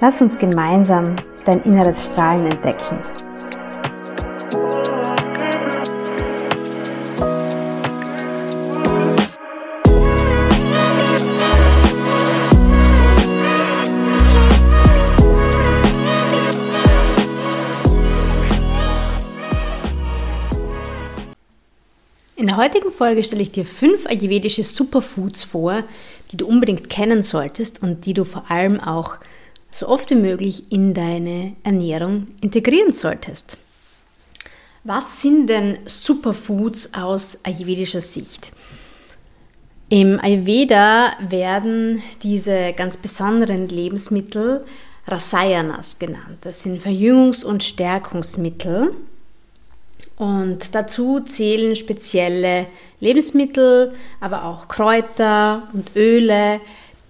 Lass uns gemeinsam dein inneres Strahlen entdecken. In der heutigen Folge stelle ich dir fünf ayurvedische Superfoods vor, die du unbedingt kennen solltest und die du vor allem auch so oft wie möglich in deine Ernährung integrieren solltest. Was sind denn Superfoods aus ayurvedischer Sicht? Im Ayurveda werden diese ganz besonderen Lebensmittel Rasayanas genannt. Das sind Verjüngungs- und Stärkungsmittel und dazu zählen spezielle Lebensmittel, aber auch Kräuter und Öle,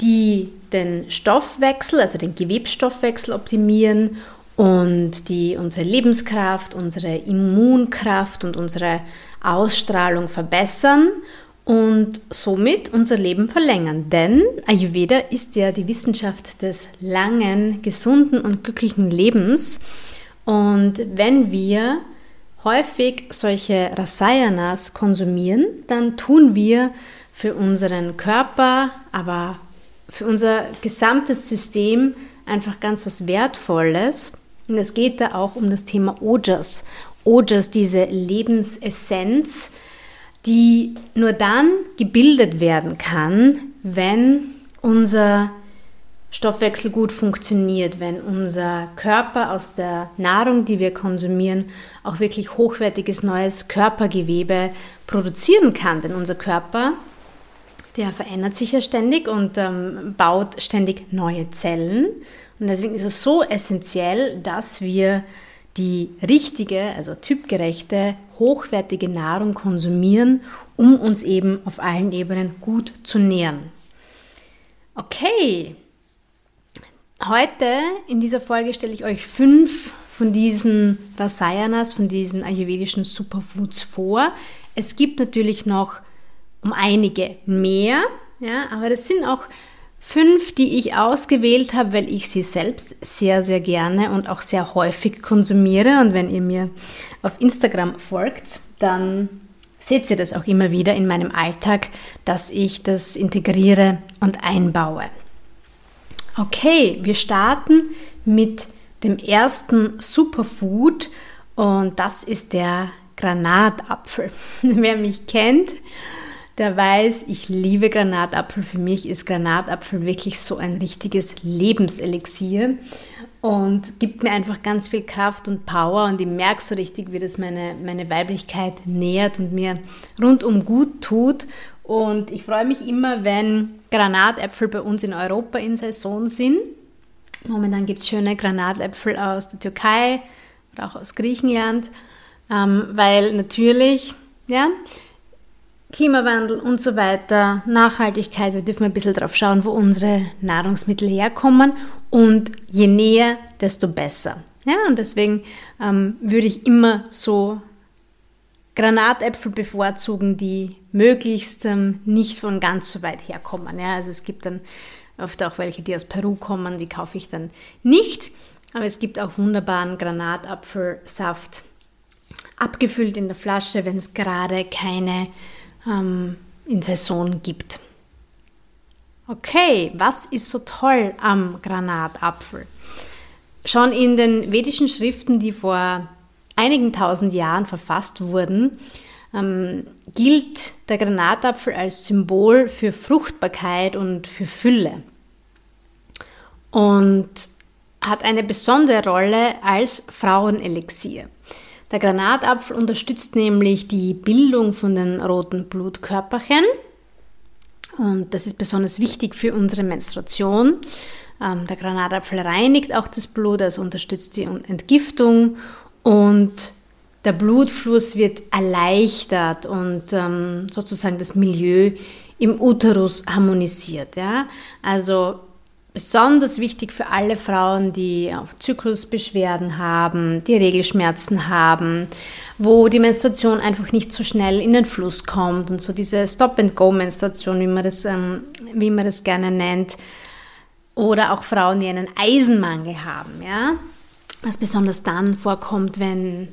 die den Stoffwechsel, also den Gewebsstoffwechsel optimieren und die unsere Lebenskraft, unsere Immunkraft und unsere Ausstrahlung verbessern und somit unser Leben verlängern. Denn Ayurveda ist ja die Wissenschaft des langen, gesunden und glücklichen Lebens. Und wenn wir häufig solche Rasayanas konsumieren, dann tun wir für unseren Körper, aber für unser gesamtes System einfach ganz was Wertvolles. Und es geht da auch um das Thema Ojas. Ojas, diese Lebensessenz, die nur dann gebildet werden kann, wenn unser Stoffwechsel gut funktioniert, wenn unser Körper aus der Nahrung, die wir konsumieren, auch wirklich hochwertiges neues Körpergewebe produzieren kann. Denn unser Körper, der verändert sich ja ständig und ähm, baut ständig neue Zellen. Und deswegen ist es so essentiell, dass wir die richtige, also typgerechte, hochwertige Nahrung konsumieren, um uns eben auf allen Ebenen gut zu nähren. Okay, Heute in dieser Folge stelle ich euch fünf von diesen Rasayanas, von diesen ayurvedischen Superfoods vor. Es gibt natürlich noch um einige mehr, ja, aber das sind auch fünf, die ich ausgewählt habe, weil ich sie selbst sehr, sehr gerne und auch sehr häufig konsumiere. Und wenn ihr mir auf Instagram folgt, dann seht ihr das auch immer wieder in meinem Alltag, dass ich das integriere und einbaue. Okay, wir starten mit dem ersten Superfood und das ist der Granatapfel. Wer mich kennt, der weiß, ich liebe Granatapfel. Für mich ist Granatapfel wirklich so ein richtiges Lebenselixier und gibt mir einfach ganz viel Kraft und Power und ich merke so richtig, wie das meine, meine Weiblichkeit nährt und mir rundum gut tut und ich freue mich immer, wenn Granatäpfel bei uns in Europa in Saison sind. Momentan gibt es schöne Granatäpfel aus der Türkei oder auch aus Griechenland, ähm, weil natürlich, ja, Klimawandel und so weiter, Nachhaltigkeit, wir dürfen ein bisschen drauf schauen, wo unsere Nahrungsmittel herkommen und je näher, desto besser. Ja, und deswegen ähm, würde ich immer so Granatäpfel bevorzugen, die möglichst ähm, nicht von ganz so weit herkommen. Ja, also es gibt dann oft auch welche, die aus Peru kommen, die kaufe ich dann nicht. Aber es gibt auch wunderbaren Granatapfelsaft, abgefüllt in der Flasche, wenn es gerade keine ähm, in Saison gibt. Okay, was ist so toll am Granatapfel? Schon in den vedischen Schriften, die vor einigen tausend Jahren verfasst wurden, ähm, gilt der Granatapfel als Symbol für Fruchtbarkeit und für Fülle und hat eine besondere Rolle als Frauenelixier. Der Granatapfel unterstützt nämlich die Bildung von den roten Blutkörperchen und das ist besonders wichtig für unsere Menstruation. Ähm, der Granatapfel reinigt auch das Blut, also unterstützt die Entgiftung und der Blutfluss wird erleichtert und ähm, sozusagen das Milieu im Uterus harmonisiert. Ja? Also besonders wichtig für alle Frauen, die Zyklusbeschwerden haben, die Regelschmerzen haben, wo die Menstruation einfach nicht so schnell in den Fluss kommt und so diese Stop-and-Go-Menstruation, wie, man das, ähm, wie man das gerne nennt, oder auch Frauen, die einen Eisenmangel haben, ja? was besonders dann vorkommt, wenn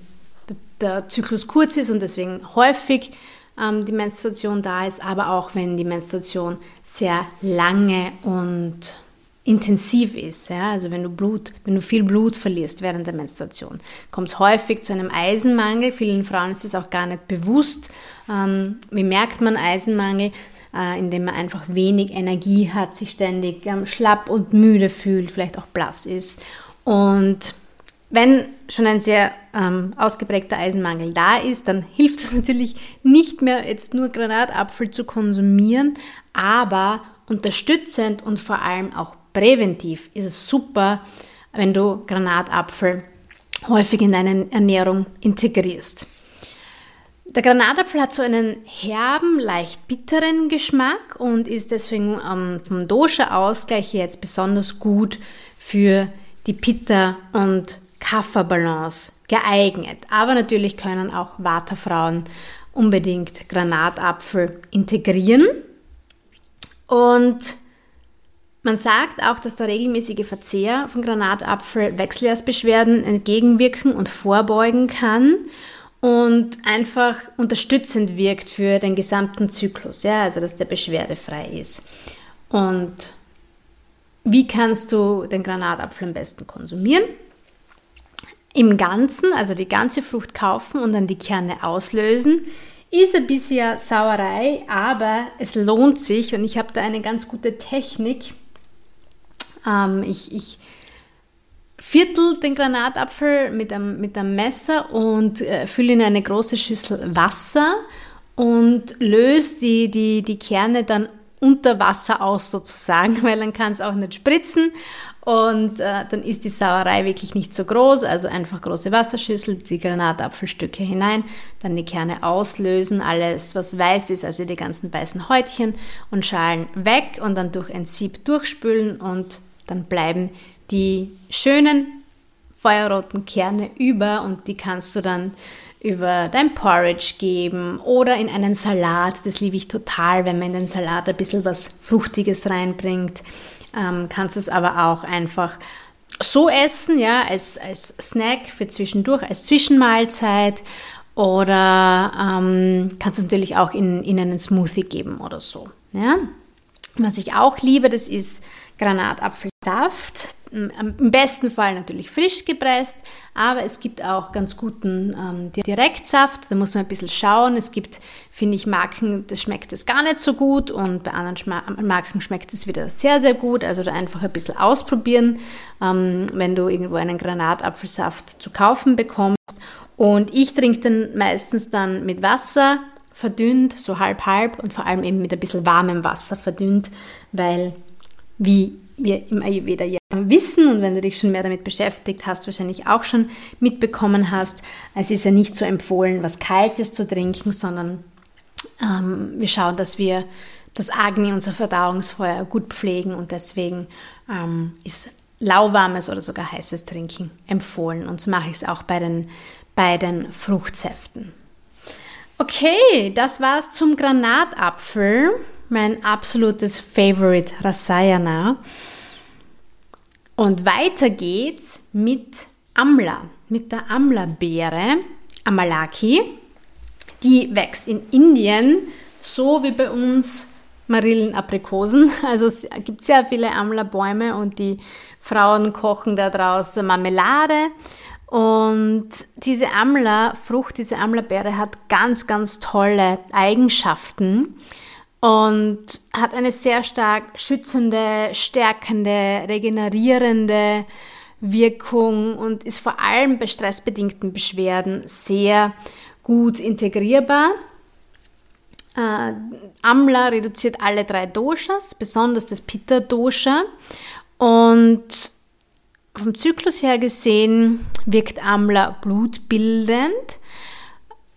der Zyklus kurz ist und deswegen häufig ähm, die Menstruation da ist, aber auch wenn die Menstruation sehr lange und intensiv ist. Ja? Also wenn du Blut, wenn du viel Blut verlierst während der Menstruation, kommt es häufig zu einem Eisenmangel. Vielen Frauen ist es auch gar nicht bewusst. Ähm, wie merkt man Eisenmangel? äh, indem man einfach wenig Energie hat, sich ständig ähm, schlapp und müde fühlt, vielleicht auch blass ist. Und wenn schon ein sehr ähm, ausgeprägter Eisenmangel da ist, dann hilft es natürlich nicht mehr, jetzt nur Granatapfel zu konsumieren, aber unterstützend und vor allem auch präventiv ist es super, wenn du Granatapfel häufig in deine Ernährung integrierst. Der Granatapfel hat so einen herben, leicht bitteren Geschmack und ist deswegen ähm, vom Dosha-Ausgleich jetzt besonders gut für die Pitta- und Kafferbalance geeignet. Aber natürlich können auch Waterfrauen unbedingt Granatapfel integrieren. Und man sagt auch, dass der regelmäßige Verzehr von Granatapfel Wechseljahrsbeschwerden entgegenwirken und vorbeugen kann und einfach unterstützend wirkt für den gesamten Zyklus, ja, also dass der beschwerdefrei ist. Und wie kannst du den Granatapfel am besten konsumieren? Im Ganzen, also die ganze Frucht kaufen und dann die Kerne auslösen, ist ein bisschen Sauerei, aber es lohnt sich und ich habe da eine ganz gute Technik. Ähm, ich, ich Viertel den Granatapfel mit einem, mit einem Messer und äh, fülle in eine große Schüssel Wasser und löse die, die, die Kerne dann unter Wasser aus sozusagen, weil dann kann es auch nicht spritzen und äh, dann ist die Sauerei wirklich nicht so groß. Also einfach große Wasserschüssel, die Granatapfelstücke hinein, dann die Kerne auslösen, alles was weiß ist, also die ganzen weißen Häutchen und Schalen weg und dann durch ein Sieb durchspülen und dann bleiben die schönen feuerroten Kerne über und die kannst du dann über dein Porridge geben oder in einen Salat. Das liebe ich total, wenn man in den Salat ein bisschen was Fruchtiges reinbringt. Ähm, kannst es aber auch einfach so essen, ja, als, als Snack für zwischendurch, als Zwischenmahlzeit oder ähm, kannst es natürlich auch in, in einen Smoothie geben oder so. Ja. Was ich auch liebe, das ist Granatapfelsaft. Im besten Fall natürlich frisch gepresst, aber es gibt auch ganz guten ähm, Direktsaft. Da muss man ein bisschen schauen. Es gibt, finde ich, Marken, das schmeckt es gar nicht so gut und bei anderen Schma Marken schmeckt es wieder sehr, sehr gut. Also da einfach ein bisschen ausprobieren, ähm, wenn du irgendwo einen Granatapfelsaft zu kaufen bekommst. Und ich trinke den meistens dann mit Wasser verdünnt, so halb-halb und vor allem eben mit ein bisschen warmem Wasser verdünnt, weil wie wir im Ayurveda ja wissen und wenn du dich schon mehr damit beschäftigt hast, wahrscheinlich auch schon mitbekommen hast, es ist ja nicht so empfohlen, was Kaltes zu trinken, sondern ähm, wir schauen, dass wir das Agni, unser Verdauungsfeuer, gut pflegen und deswegen ähm, ist lauwarmes oder sogar heißes Trinken empfohlen. Und so mache ich es auch bei den, bei Fruchtsäften. Okay, das war's zum Granatapfel mein absolutes Favorite Rasayana. Und weiter geht's mit Amla, mit der Amla-Beere, Amalaki. Die wächst in Indien, so wie bei uns Marillen, Aprikosen. Also es gibt sehr viele Amla-Bäume und die Frauen kochen da draußen Marmelade. Und diese Amla-Frucht, diese Amla-Beere hat ganz, ganz tolle Eigenschaften und hat eine sehr stark schützende, stärkende, regenerierende Wirkung und ist vor allem bei stressbedingten Beschwerden sehr gut integrierbar. Äh, Amla reduziert alle drei Doshas, besonders das Pitta-Dosha. Und vom Zyklus her gesehen wirkt Amla blutbildend,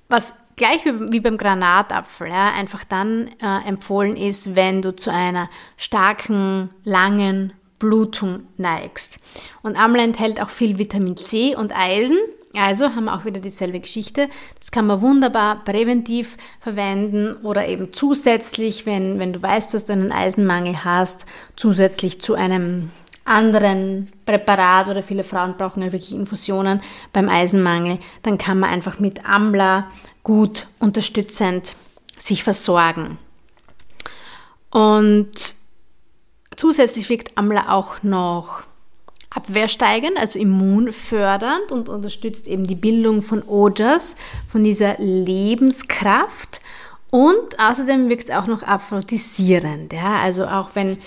was gleich wie beim Granatapfel ja, einfach dann äh, empfohlen ist, wenn du zu einer starken, langen Blutung neigst. Und Amla enthält auch viel Vitamin C und Eisen. Also haben wir auch wieder dieselbe Geschichte. Das kann man wunderbar präventiv verwenden oder eben zusätzlich, wenn, wenn du weißt, dass du einen Eisenmangel hast, zusätzlich zu einem anderen Präparat oder viele Frauen brauchen ja wirklich Infusionen beim Eisenmangel, dann kann man einfach mit Amla gut unterstützend sich versorgen. Und Zusätzlich wirkt Amla auch noch abwehrsteigend, also immunfördernd und unterstützt eben die Bildung von Ojas, von dieser Lebenskraft. Und außerdem wirkt es auch noch aphrodisierend. Ja? Also auch wenn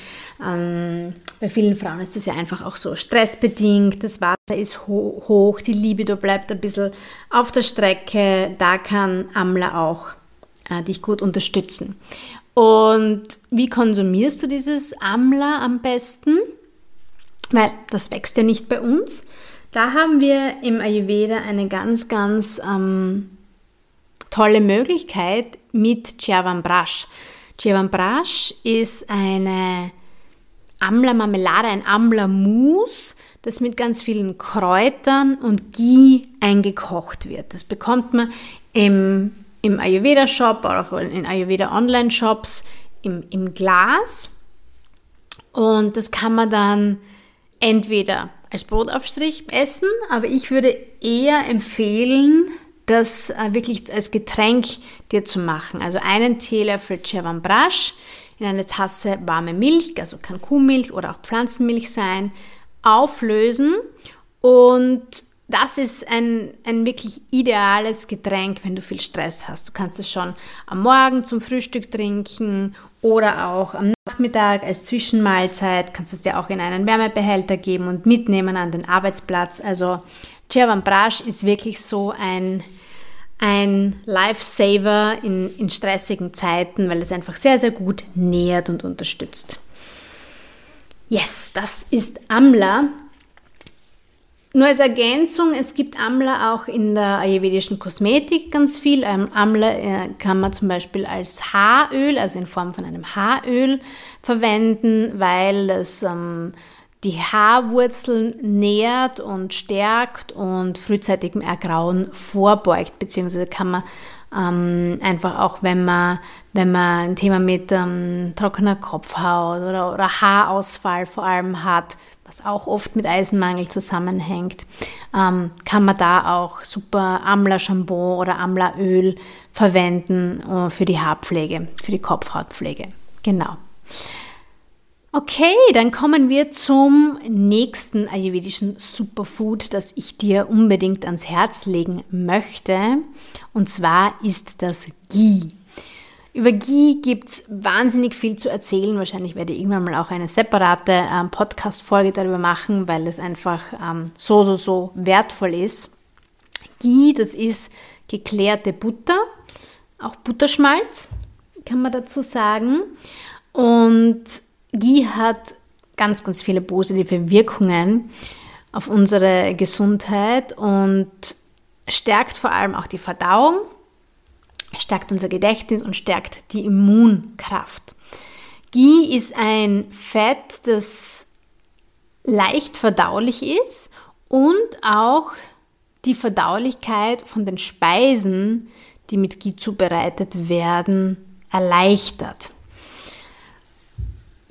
ähm, bei vielen Frauen ist es ja einfach auch so stressbedingt, das Wasser ist ho hoch, die Libido bleibt ein bisschen auf der Strecke, da kann Amla auch äh, dich gut unterstützen. Und wie konsumierst du dieses Amla am besten? Weil das wächst ja nicht bei uns. Da haben wir im Ayurveda eine ganz, ganz ähm, tolle Möglichkeit mit Chyavan Brash. Chyavan Brash ist eine Amla-Marmelade, ein Amla-Mousse, das mit ganz vielen Kräutern und Ghee eingekocht wird. Das bekommt man im im Ayurveda-Shop auch in Ayurveda-Online-Shops im, im Glas. Und das kann man dann entweder als Brotaufstrich essen, aber ich würde eher empfehlen, das äh, wirklich als Getränk dir zu machen. Also einen Teelöffel Chevan Brash in eine Tasse warme Milch, also kann Kuhmilch oder auch Pflanzenmilch sein, auflösen und das ist ein, ein wirklich ideales Getränk, wenn du viel Stress hast. Du kannst es schon am Morgen zum Frühstück trinken oder auch am Nachmittag als Zwischenmahlzeit. Kannst es dir auch in einen Wärmebehälter geben und mitnehmen an den Arbeitsplatz. Also Chervan Brash ist wirklich so ein, ein Lifesaver in, in stressigen Zeiten, weil es einfach sehr, sehr gut nährt und unterstützt. Yes, das ist Amla. Nur als Ergänzung, es gibt Amla auch in der ayurvedischen Kosmetik ganz viel. Ähm, Amla äh, kann man zum Beispiel als Haaröl, also in Form von einem Haaröl verwenden, weil es ähm, die Haarwurzeln nährt und stärkt und frühzeitigem Ergrauen vorbeugt, beziehungsweise kann man ähm, einfach auch, wenn man, wenn man ein Thema mit ähm, trockener Kopfhaut oder, oder Haarausfall vor allem hat, was auch oft mit Eisenmangel zusammenhängt, ähm, kann man da auch super Amla-Shampoo oder Amla-Öl verwenden uh, für die Haarpflege, für die Kopfhautpflege. Genau. Okay, dann kommen wir zum nächsten ayurvedischen Superfood, das ich dir unbedingt ans Herz legen möchte. Und zwar ist das Ghee. Über Ghee gibt es wahnsinnig viel zu erzählen. Wahrscheinlich werde ich irgendwann mal auch eine separate ähm, Podcast-Folge darüber machen, weil es einfach ähm, so, so, so wertvoll ist. Ghee, das ist geklärte Butter, auch Butterschmalz, kann man dazu sagen. Und Ghee hat ganz, ganz viele positive Wirkungen auf unsere Gesundheit und stärkt vor allem auch die Verdauung stärkt unser Gedächtnis und stärkt die Immunkraft. Ghee ist ein Fett, das leicht verdaulich ist und auch die Verdaulichkeit von den Speisen, die mit Ghee zubereitet werden, erleichtert.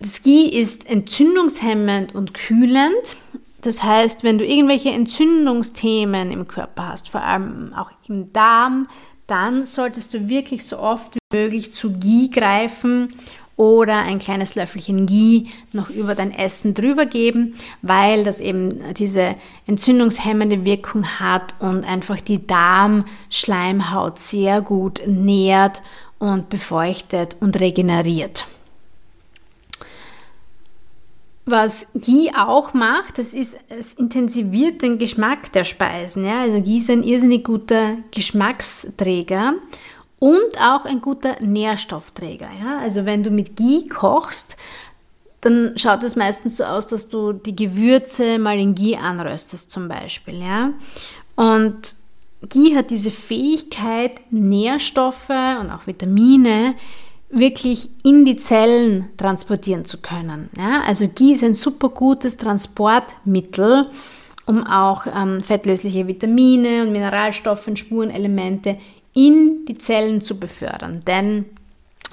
Das Ghee ist entzündungshemmend und kühlend. Das heißt, wenn du irgendwelche Entzündungsthemen im Körper hast, vor allem auch im Darm, dann solltest du wirklich so oft wie möglich zu Ghee greifen oder ein kleines Löffelchen Ghee noch über dein Essen drüber geben, weil das eben diese entzündungshemmende Wirkung hat und einfach die Darmschleimhaut sehr gut nährt und befeuchtet und regeneriert. Was Ghee auch macht, das ist, es intensiviert den Geschmack der Speisen. Ja? Also Ghee ist ein irrsinnig guter Geschmacksträger und auch ein guter Nährstoffträger. Ja? Also wenn du mit Ghee kochst, dann schaut es meistens so aus, dass du die Gewürze mal in Ghee anröstest zum Beispiel. Ja? Und Ghee hat diese Fähigkeit, Nährstoffe und auch Vitamine wirklich in die Zellen transportieren zu können. Ja? Also Ghee ist ein super gutes Transportmittel, um auch ähm, fettlösliche Vitamine und Mineralstoffe und Spurenelemente in die Zellen zu befördern. Denn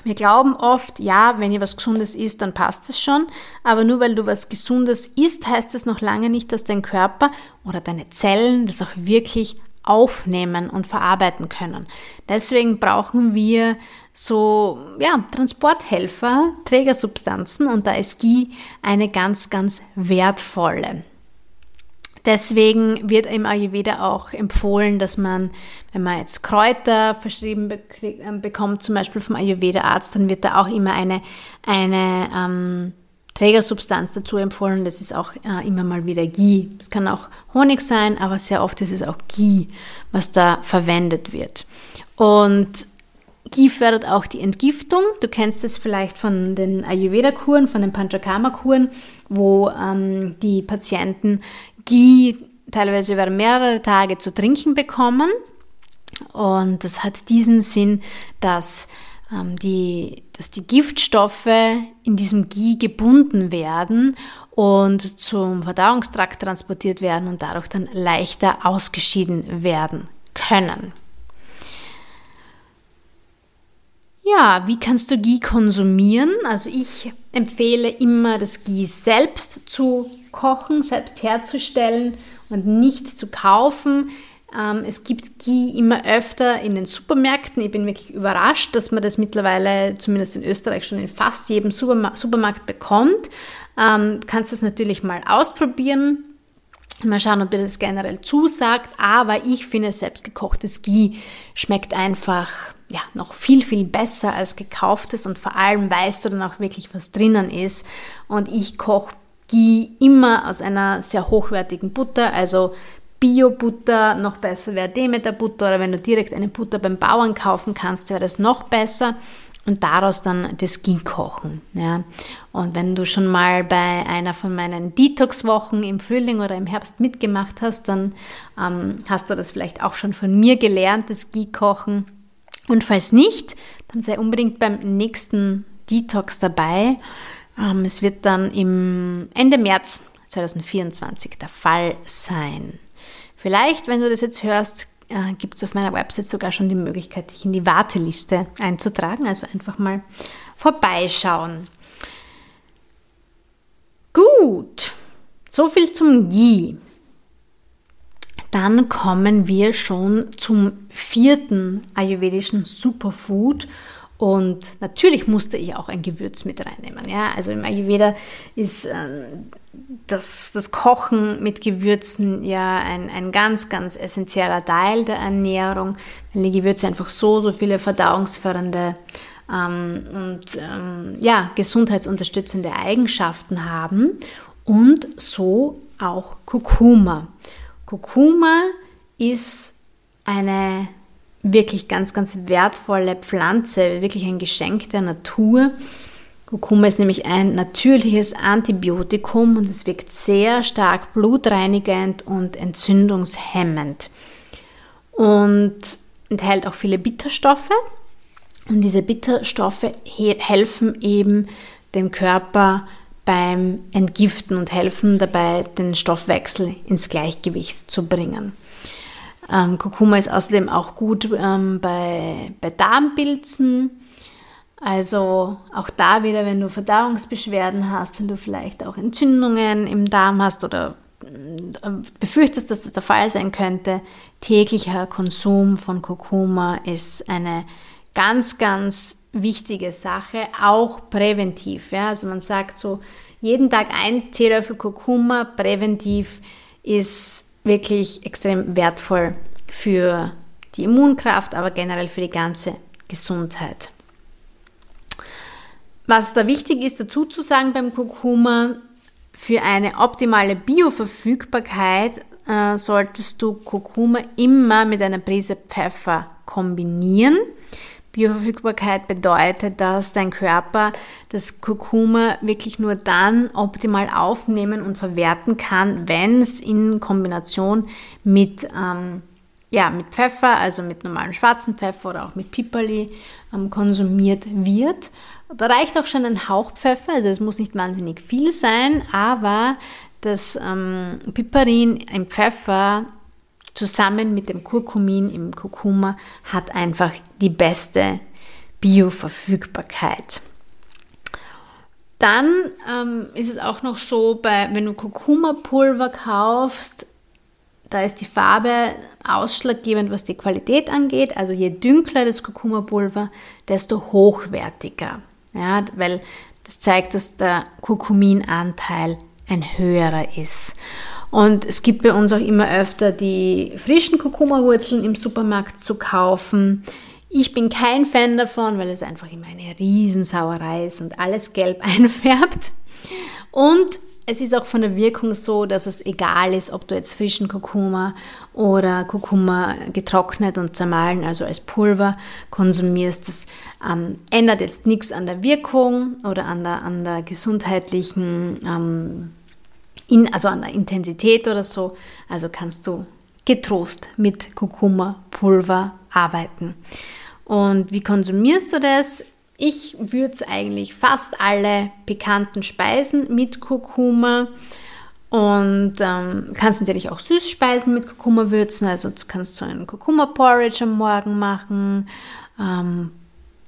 wir glauben oft, ja, wenn ihr was Gesundes isst, dann passt es schon. Aber nur weil du was Gesundes isst, heißt es noch lange nicht, dass dein Körper oder deine Zellen das auch wirklich aufnehmen und verarbeiten können. Deswegen brauchen wir so ja, Transporthelfer, Trägersubstanzen und da ist Ghee eine ganz, ganz wertvolle. Deswegen wird im Ayurveda auch empfohlen, dass man, wenn man jetzt Kräuter verschrieben ähm, bekommt, zum Beispiel vom Ayurveda-Arzt, dann wird da auch immer eine, eine ähm, Trägersubstanz dazu empfohlen. Das ist auch äh, immer mal wieder Ghee. Es kann auch Honig sein, aber sehr oft ist es auch Ghee, was da verwendet wird. Und Ghee fördert auch die Entgiftung. Du kennst es vielleicht von den Ayurveda-Kuren, von den Panchakarma-Kuren, wo ähm, die Patienten Ghee teilweise über mehrere Tage zu trinken bekommen. Und das hat diesen Sinn, dass, ähm, die, dass die Giftstoffe in diesem Ghee gebunden werden und zum Verdauungstrakt transportiert werden und dadurch dann leichter ausgeschieden werden können. Ja, wie kannst du Ghee konsumieren? Also ich empfehle immer, das Ghee selbst zu kochen, selbst herzustellen und nicht zu kaufen. Ähm, es gibt Ghee immer öfter in den Supermärkten. Ich bin wirklich überrascht, dass man das mittlerweile, zumindest in Österreich, schon in fast jedem Supermarkt bekommt. Ähm, du kannst das natürlich mal ausprobieren. Mal schauen, ob dir das generell zusagt. Aber ich finde, selbstgekochtes Ghee schmeckt einfach ja, noch viel, viel besser als gekauftes und vor allem weißt du dann auch wirklich, was drinnen ist. Und ich koche Ghee immer aus einer sehr hochwertigen Butter, also Bio-Butter, noch besser wäre Demeter-Butter oder wenn du direkt eine Butter beim Bauern kaufen kannst, wäre das noch besser und daraus dann das Ghee kochen. Ja. Und wenn du schon mal bei einer von meinen Detox-Wochen im Frühling oder im Herbst mitgemacht hast, dann ähm, hast du das vielleicht auch schon von mir gelernt, das Ghee kochen. Und falls nicht, dann sei unbedingt beim nächsten Detox dabei. Ähm, es wird dann im Ende März 2024 der Fall sein. Vielleicht, wenn du das jetzt hörst, äh, gibt es auf meiner Website sogar schon die Möglichkeit, dich in die Warteliste einzutragen. Also einfach mal vorbeischauen. Gut, so viel zum Ghee. Dann kommen wir schon zum vierten ayurvedischen Superfood. Und natürlich musste ich auch ein Gewürz mit reinnehmen. Ja? Also im Ayurveda ist äh, das, das Kochen mit Gewürzen ja ein, ein ganz, ganz essentieller Teil der Ernährung, weil die Gewürze einfach so, so viele verdauungsfördernde ähm, und ähm, ja, gesundheitsunterstützende Eigenschaften haben und so auch Kurkuma. Kurkuma ist eine wirklich ganz, ganz wertvolle Pflanze, wirklich ein Geschenk der Natur. Kurkuma ist nämlich ein natürliches Antibiotikum und es wirkt sehr stark blutreinigend und entzündungshemmend und enthält auch viele Bitterstoffe. Und diese Bitterstoffe helfen eben dem Körper beim Entgiften und helfen dabei, den Stoffwechsel ins Gleichgewicht zu bringen. Ähm, Kurkuma ist außerdem auch gut ähm, bei, bei Darmpilzen. Also auch da wieder, wenn du Verdauungsbeschwerden hast, wenn du vielleicht auch Entzündungen im Darm hast oder äh, befürchtest, dass das der Fall sein könnte, täglicher Konsum von Kurkuma ist eine Ganz, ganz wichtige Sache, auch präventiv. Ja? Also man sagt so, jeden Tag ein Teelöffel Kurkuma präventiv ist wirklich extrem wertvoll für die Immunkraft, aber generell für die ganze Gesundheit. Was da wichtig ist dazu zu sagen beim Kurkuma, für eine optimale Bioverfügbarkeit äh, solltest du Kurkuma immer mit einer Prise Pfeffer kombinieren. Bioverfügbarkeit bedeutet, dass dein Körper das Kurkuma wirklich nur dann optimal aufnehmen und verwerten kann, wenn es in Kombination mit, ähm, ja, mit Pfeffer, also mit normalem schwarzen Pfeffer oder auch mit Piperli ähm, konsumiert wird. Da reicht auch schon ein Hauch Pfeffer, also es muss nicht wahnsinnig viel sein, aber das ähm, Piperin im Pfeffer zusammen mit dem Kurkumin im Kurkuma hat einfach die beste Bioverfügbarkeit. Dann ähm, ist es auch noch so, bei, wenn du Kurkuma-Pulver kaufst, da ist die Farbe ausschlaggebend, was die Qualität angeht. Also je dünkler das Kurkuma-Pulver, desto hochwertiger. Ja, weil das zeigt, dass der Kurkuminanteil ein höherer ist. Und es gibt bei uns auch immer öfter die frischen Kurkuma-Wurzeln im Supermarkt zu kaufen. Ich bin kein Fan davon, weil es einfach immer eine Riesensauerei ist und alles gelb einfärbt. Und es ist auch von der Wirkung so, dass es egal ist, ob du jetzt frischen Kurkuma oder Kurkuma getrocknet und zermahlen, also als Pulver konsumierst. Das ähm, ändert jetzt nichts an der Wirkung oder an der, an der gesundheitlichen ähm, in, also an der Intensität oder so. Also kannst du getrost mit Kurkuma-Pulver arbeiten. Und wie konsumierst du das? Ich würze eigentlich fast alle bekannten Speisen mit Kurkuma und ähm, kannst natürlich auch Süßspeisen mit Kurkuma würzen. Also du kannst so einen Kurkuma-Porridge am Morgen machen. Ähm,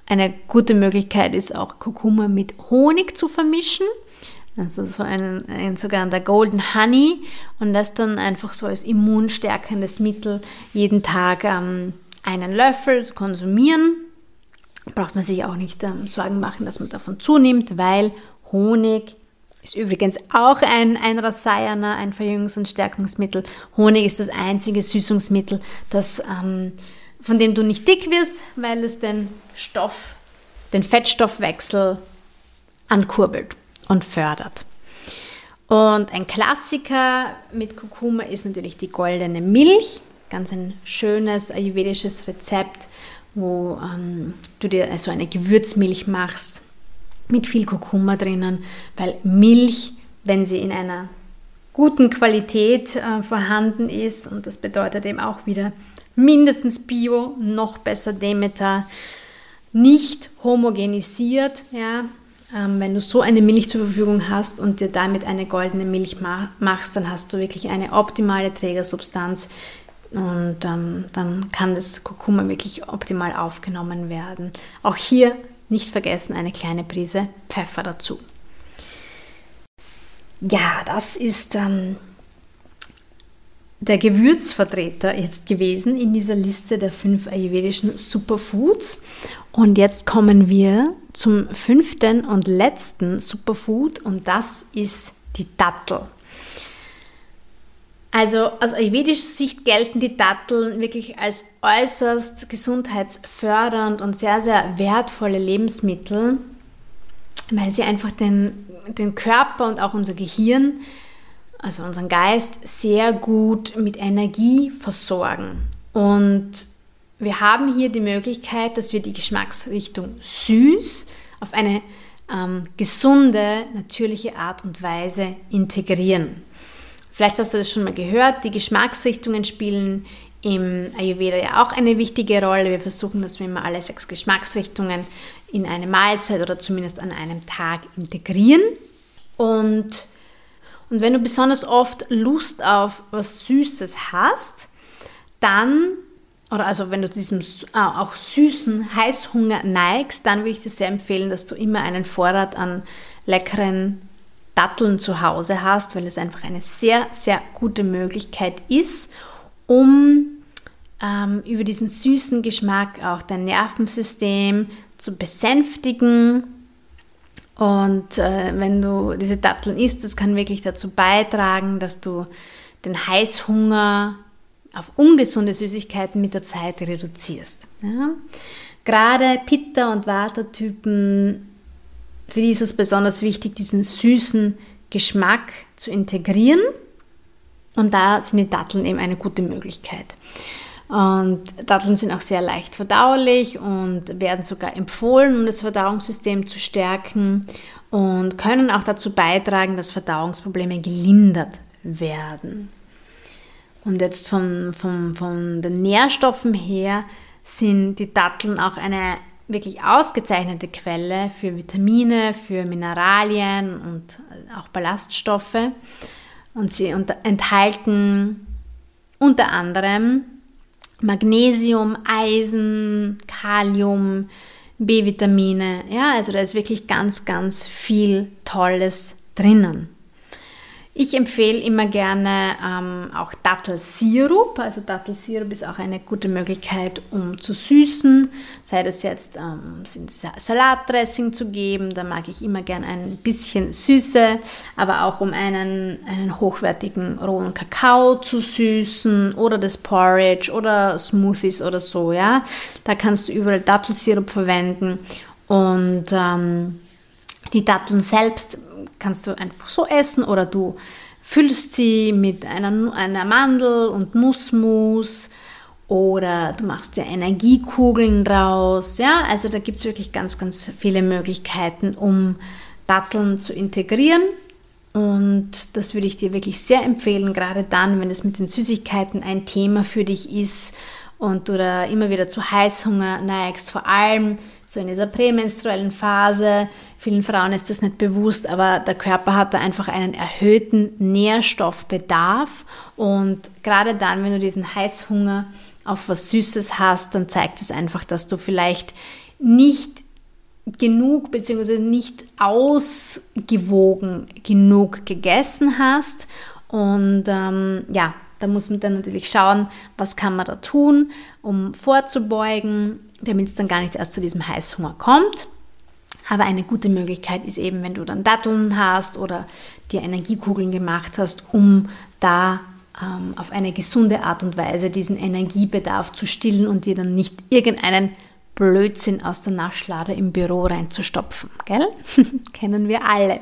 eine gute Möglichkeit ist auch Kurkuma mit Honig zu vermischen. Also so ein, ein sogenannter Golden Honey und das dann einfach so als immunstärkendes Mittel jeden Tag ähm, einen Löffel konsumieren. Braucht man sich auch nicht ähm, Sorgen machen, dass man davon zunimmt, weil Honig ist übrigens auch ein, ein Rasayana, ein Verjüngungs- und Stärkungsmittel. Honig ist das einzige Süßungsmittel, das, ähm, von dem du nicht dick wirst, weil es den Stoff, den Fettstoffwechsel ankurbelt und fördert. Und ein Klassiker mit Kurkuma ist natürlich die goldene Milch. Ganz ein schönes ayurvedisches Rezept, wo ähm, du dir also eine Gewürzmilch machst mit viel Kurkuma drinnen, weil Milch, wenn sie in einer guten Qualität äh, vorhanden ist, und das bedeutet eben auch wieder mindestens Bio, noch besser Demeter, nicht homogenisiert, ja, wenn du so eine Milch zur Verfügung hast und dir damit eine goldene Milch machst, dann hast du wirklich eine optimale Trägersubstanz und ähm, dann kann das Kurkuma wirklich optimal aufgenommen werden. Auch hier nicht vergessen eine kleine Prise Pfeffer dazu. Ja, das ist ähm, der Gewürzvertreter jetzt gewesen in dieser Liste der fünf ayurvedischen Superfoods. Und jetzt kommen wir zum fünften und letzten Superfood und das ist die Dattel. Also aus ayurvedischer Sicht gelten die Datteln wirklich als äußerst gesundheitsfördernd und sehr, sehr wertvolle Lebensmittel, weil sie einfach den, den Körper und auch unser Gehirn also unseren Geist, sehr gut mit Energie versorgen. Und wir haben hier die Möglichkeit, dass wir die Geschmacksrichtung süß auf eine ähm, gesunde, natürliche Art und Weise integrieren. Vielleicht hast du das schon mal gehört, die Geschmacksrichtungen spielen im Ayurveda ja auch eine wichtige Rolle. Wir versuchen, dass wir immer alle sechs Geschmacksrichtungen in eine Mahlzeit oder zumindest an einem Tag integrieren. Und und wenn du besonders oft Lust auf was Süßes hast, dann, oder also wenn du diesem äh, auch süßen Heißhunger neigst, dann würde ich dir sehr empfehlen, dass du immer einen Vorrat an leckeren Datteln zu Hause hast, weil es einfach eine sehr, sehr gute Möglichkeit ist, um ähm, über diesen süßen Geschmack auch dein Nervensystem zu besänftigen. Und äh, wenn du diese Datteln isst, das kann wirklich dazu beitragen, dass du den Heißhunger auf ungesunde Süßigkeiten mit der Zeit reduzierst. Ja? Gerade Pitta- und Vata-Typen, für die ist es besonders wichtig, diesen süßen Geschmack zu integrieren. Und da sind die Datteln eben eine gute Möglichkeit. Und Datteln sind auch sehr leicht verdaulich und werden sogar empfohlen, um das Verdauungssystem zu stärken und können auch dazu beitragen, dass Verdauungsprobleme gelindert werden. Und jetzt von, von, von den Nährstoffen her sind die Datteln auch eine wirklich ausgezeichnete Quelle für Vitamine, für Mineralien und auch Ballaststoffe. Und sie enthalten unter anderem Magnesium, Eisen, Kalium, B-Vitamine. Ja, also da ist wirklich ganz, ganz viel Tolles drinnen. Ich empfehle immer gerne ähm, auch Dattelsirup. Also Dattelsirup ist auch eine gute Möglichkeit, um zu süßen. Sei das jetzt ähm, Salatdressing zu geben, da mag ich immer gerne ein bisschen Süße, aber auch um einen, einen hochwertigen rohen Kakao zu süßen oder das Porridge oder Smoothies oder so. Ja, da kannst du überall Dattelsirup verwenden und ähm, die Datteln selbst kannst du einfach so essen oder du füllst sie mit einer, einer Mandel und Nussmus oder du machst dir Energiekugeln draus. Ja, also da gibt es wirklich ganz, ganz viele Möglichkeiten, um Datteln zu integrieren. Und das würde ich dir wirklich sehr empfehlen, gerade dann, wenn es mit den Süßigkeiten ein Thema für dich ist und du da immer wieder zu Heißhunger neigst, vor allem so in dieser prämenstruellen Phase. Vielen Frauen ist das nicht bewusst, aber der Körper hat da einfach einen erhöhten Nährstoffbedarf und gerade dann, wenn du diesen Heißhunger auf was Süßes hast, dann zeigt es einfach, dass du vielleicht nicht genug bzw. nicht ausgewogen genug gegessen hast und ähm, ja, da muss man dann natürlich schauen, was kann man da tun, um vorzubeugen, damit es dann gar nicht erst zu diesem Heißhunger kommt. Aber eine gute Möglichkeit ist eben, wenn du dann Datteln hast oder dir Energiekugeln gemacht hast, um da ähm, auf eine gesunde Art und Weise diesen Energiebedarf zu stillen und dir dann nicht irgendeinen Blödsinn aus der Naschlade im Büro reinzustopfen. Gell? Kennen wir alle.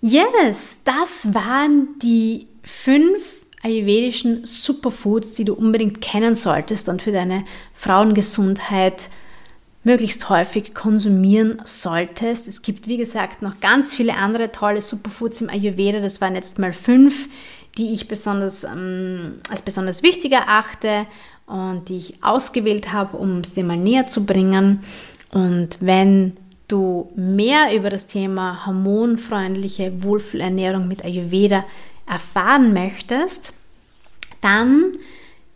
Yes, das waren die fünf ayurvedischen Superfoods, die du unbedingt kennen solltest und für deine Frauengesundheit möglichst häufig konsumieren solltest. Es gibt, wie gesagt, noch ganz viele andere tolle Superfoods im Ayurveda. Das waren jetzt mal fünf, die ich besonders, ähm, als besonders wichtig erachte und die ich ausgewählt habe, um es dir mal näher zu bringen. Und wenn du mehr über das Thema hormonfreundliche Wohlfühlernährung mit Ayurveda erfahren möchtest, dann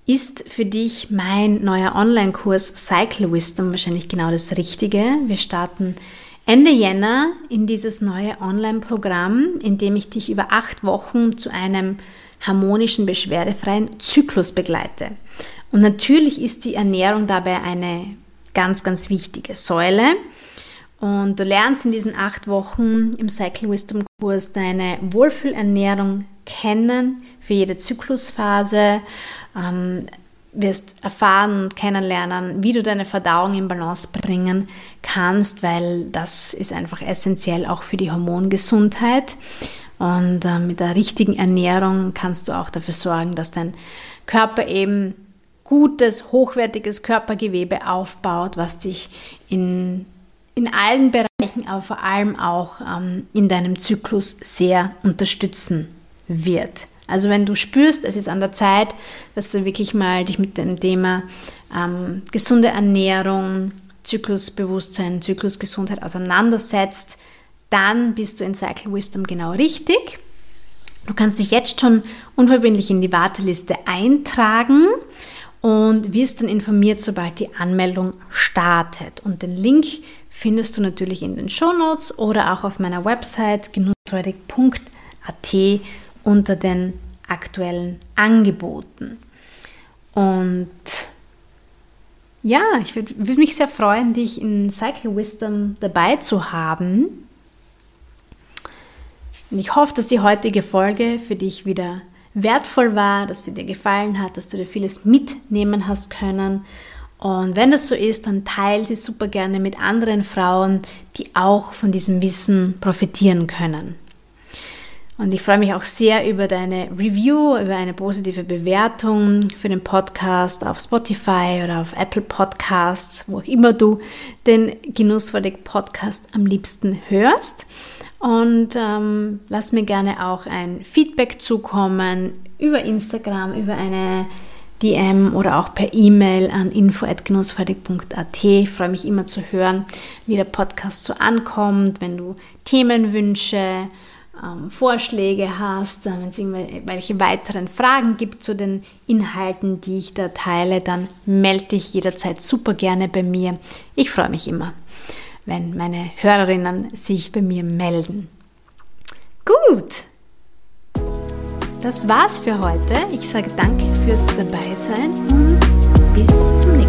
ist für dich mein neuer Online-Kurs Cycle Wisdom wahrscheinlich genau das Richtige. Wir starten Ende Jänner in dieses neue Online-Programm, in dem ich dich über acht Wochen zu einem harmonischen, beschwerdefreien Zyklus begleite. Und natürlich ist die Ernährung dabei eine ganz, ganz wichtige Säule. Und du lernst in diesen acht Wochen im Cycle Wisdom Kurs deine Wohlfühlernährung kennen für jede Zyklusphase. Ähm, wirst erfahren und kennenlernen, wie du deine Verdauung in Balance bringen kannst, weil das ist einfach essentiell auch für die Hormongesundheit. Und äh, mit der richtigen Ernährung kannst du auch dafür sorgen, dass dein Körper eben gutes, hochwertiges Körpergewebe aufbaut, was dich in, in allen Bereichen, aber vor allem auch ähm, in deinem Zyklus sehr unterstützen wird. Also wenn du spürst, es ist an der Zeit, dass du wirklich mal dich mit dem Thema ähm, gesunde Ernährung, Zyklusbewusstsein, Zyklusgesundheit auseinandersetzt, dann bist du in Cycle Wisdom genau richtig. Du kannst dich jetzt schon unverbindlich in die Warteliste eintragen und wirst dann informiert, sobald die Anmeldung startet. Und den Link findest du natürlich in den Show Notes oder auch auf meiner Website genussfreudig.at unter den aktuellen Angeboten. Und ja, ich würde würd mich sehr freuen, dich in Cycle Wisdom dabei zu haben. Und ich hoffe, dass die heutige Folge für dich wieder wertvoll war, dass sie dir gefallen hat, dass du dir vieles mitnehmen hast können. Und wenn das so ist, dann teile sie super gerne mit anderen Frauen, die auch von diesem Wissen profitieren können. Und ich freue mich auch sehr über deine Review, über eine positive Bewertung für den Podcast auf Spotify oder auf Apple Podcasts, wo auch immer du den Genussvollig Podcast am liebsten hörst. Und ähm, lass mir gerne auch ein Feedback zukommen über Instagram, über eine DM oder auch per E-Mail an info.genussfertig.at. Ich freue mich immer zu hören, wie der Podcast so ankommt, wenn du Themenwünsche, ähm, Vorschläge hast, äh, wenn es irgendwelche weiteren Fragen gibt zu den Inhalten, die ich da teile, dann melde dich jederzeit super gerne bei mir. Ich freue mich immer wenn meine Hörerinnen sich bei mir melden. Gut, das war's für heute. Ich sage danke fürs Dabeisein und bis zum nächsten Mal.